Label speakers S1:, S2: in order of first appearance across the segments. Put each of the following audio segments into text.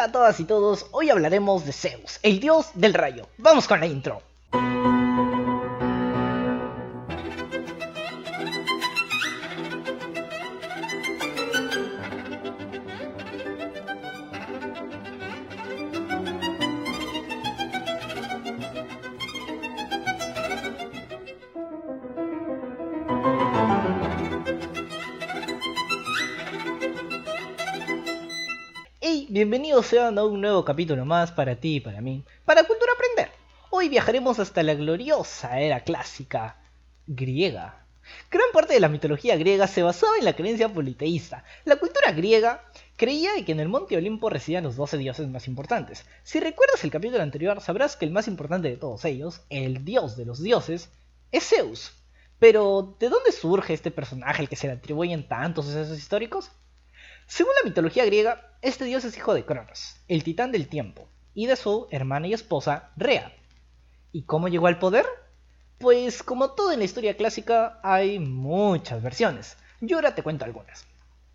S1: Hola a todas y todos, hoy hablaremos de Zeus, el dios del rayo. Vamos con la intro. Bienvenidos sean a un nuevo capítulo más para ti y para mí, para Cultura Aprender. Hoy viajaremos hasta la gloriosa era clásica griega. Gran parte de la mitología griega se basaba en la creencia politeísta. La cultura griega creía que en el monte Olimpo residían los 12 dioses más importantes. Si recuerdas el capítulo anterior, sabrás que el más importante de todos ellos, el dios de los dioses, es Zeus. Pero, ¿de dónde surge este personaje al que se le atribuyen tantos sucesos históricos? Según la mitología griega, este dios es hijo de Cronos, el titán del tiempo, y de su hermana y esposa, Rea. ¿Y cómo llegó al poder? Pues como todo en la historia clásica, hay muchas versiones. Yo ahora te cuento algunas.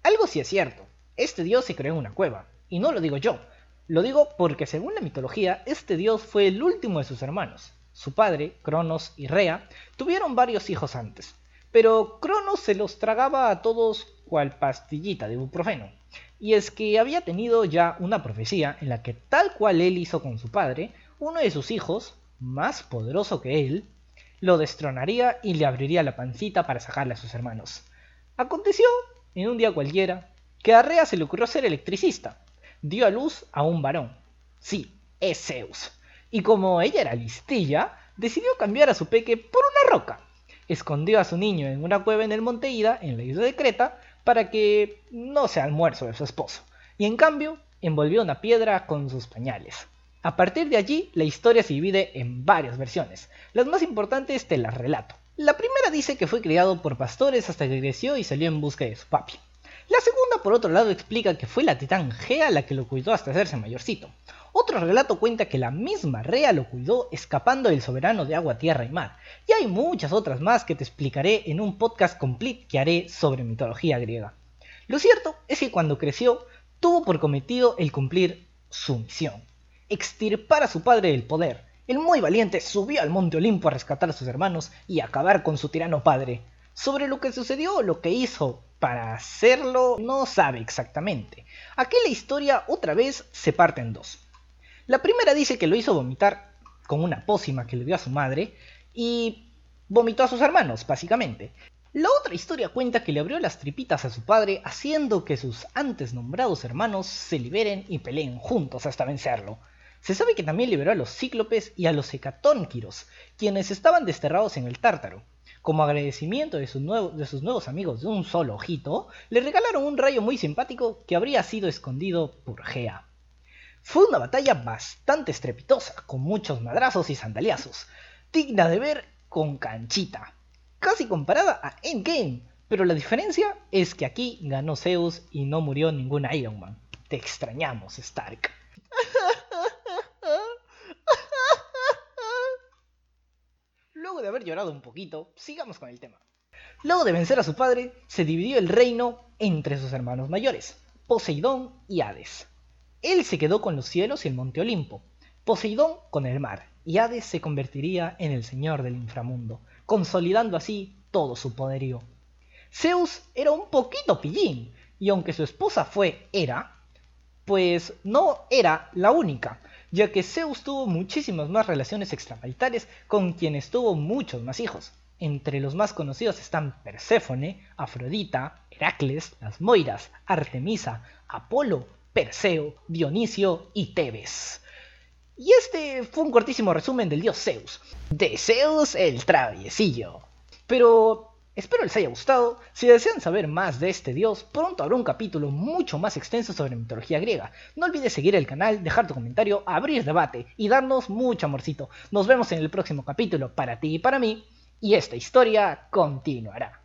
S1: Algo sí es cierto, este dios se creó en una cueva, y no lo digo yo, lo digo porque según la mitología, este dios fue el último de sus hermanos. Su padre, Cronos y Rea, tuvieron varios hijos antes, pero Cronos se los tragaba a todos cual pastillita de ibuprofeno. Y es que había tenido ya una profecía en la que tal cual él hizo con su padre, uno de sus hijos, más poderoso que él, lo destronaría y le abriría la pancita para sacarle a sus hermanos. Aconteció, en un día cualquiera, que a Rea se le ocurrió ser electricista. Dio a luz a un varón. Sí, es Zeus. Y como ella era listilla, decidió cambiar a su peque por una roca. Escondió a su niño en una cueva en el monte Ida, en la isla de Creta, para que no sea almuerzo de su esposo, y en cambio envolvió una piedra con sus pañales. A partir de allí, la historia se divide en varias versiones. Las más importantes te las relato. La primera dice que fue criado por pastores hasta que creció y salió en busca de su papi. La segunda, por otro lado, explica que fue la titán Gea la que lo cuidó hasta hacerse mayorcito. Otro relato cuenta que la misma Rea lo cuidó escapando del soberano de agua, tierra y mar. Y hay muchas otras más que te explicaré en un podcast complete que haré sobre mitología griega. Lo cierto es que cuando creció, tuvo por cometido el cumplir su misión, extirpar a su padre del poder. El muy valiente subió al monte Olimpo a rescatar a sus hermanos y acabar con su tirano padre. Sobre lo que sucedió lo que hizo para hacerlo no sabe exactamente. Aquí la historia otra vez se parte en dos. La primera dice que lo hizo vomitar con una pócima que le dio a su madre y vomitó a sus hermanos, básicamente. La otra historia cuenta que le abrió las tripitas a su padre haciendo que sus antes nombrados hermanos se liberen y peleen juntos hasta vencerlo. Se sabe que también liberó a los cíclopes y a los hecatónquiros, quienes estaban desterrados en el Tártaro. Como agradecimiento de, sus nuevos amigos de un solo ojito, le regalaron un rayo muy simpático que habría sido escondido por Gea. Fue una batalla bastante estrepitosa, con muchos madrazos y sandaliazos, digna de ver con canchita, casi comparada a Endgame, pero la diferencia es que aquí ganó Zeus y no murió ningún Iron Man. Te extrañamos, Stark. Luego de haber llorado un poquito, sigamos con el tema. Luego de vencer a su padre, se dividió el reino entre sus hermanos mayores, Poseidón y Hades. Él se quedó con los cielos y el monte Olimpo, Poseidón con el mar, y Hades se convertiría en el señor del inframundo, consolidando así todo su poderío. Zeus era un poquito pillín, y aunque su esposa fue Hera, pues no era la única, ya que Zeus tuvo muchísimas más relaciones extramaritales con quienes tuvo muchos más hijos. Entre los más conocidos están Perséfone, Afrodita, Heracles, las Moiras, Artemisa, Apolo, Perseo, Dionisio y Tebes. Y este fue un cortísimo resumen del dios Zeus. De Zeus el traviesillo. Pero espero les haya gustado. Si desean saber más de este dios, pronto habrá un capítulo mucho más extenso sobre mitología griega. No olvides seguir el canal, dejar tu comentario, abrir debate y darnos mucho amorcito. Nos vemos en el próximo capítulo para ti y para mí. Y esta historia continuará.